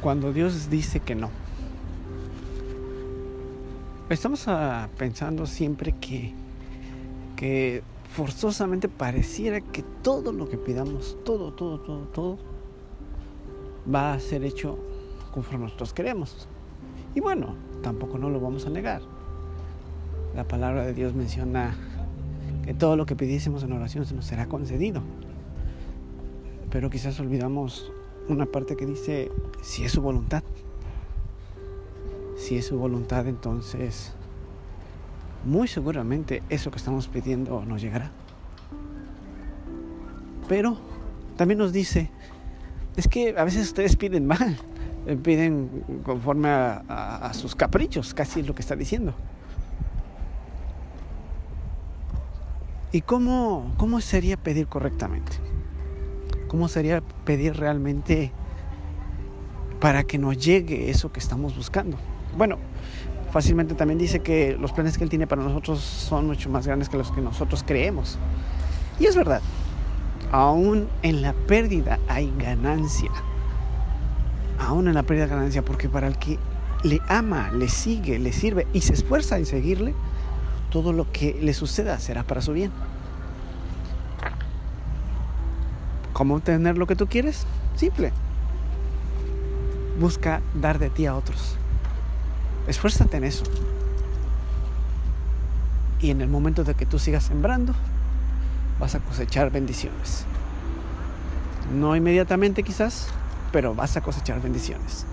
cuando Dios dice que no. Estamos ah, pensando siempre que, que forzosamente pareciera que todo lo que pidamos, todo, todo, todo, todo, va a ser hecho conforme nosotros queremos. Y bueno, tampoco no lo vamos a negar. La palabra de Dios menciona que todo lo que pidiésemos en oración se nos será concedido. Pero quizás olvidamos una parte que dice, si es su voluntad. Si es su voluntad, entonces muy seguramente eso que estamos pidiendo nos llegará. Pero también nos dice, es que a veces ustedes piden mal, eh, piden conforme a, sus caprichos, casi es lo que está diciendo. ¿Y cómo, cómo sería pedir correctamente? ¿Cómo sería pedir realmente para que nos llegue eso que estamos buscando? Bueno, fácilmente también dice que los planes que Él tiene para nosotros son mucho más grandes que los que nosotros creemos. Y es verdad, aún en la pérdida hay ganancia. Aún en la pérdida hay ganancia, porque para el que le ama, le sigue, le sirve y se esfuerza en seguirle, todo lo que le suceda será para su bien. ¿Cómo obtener lo que tú quieres? Simple. Busca dar de ti a otros. Esfuérzate en eso. Y en el momento de que tú sigas sembrando, vas a cosechar bendiciones. No inmediatamente quizás, pero vas a cosechar bendiciones.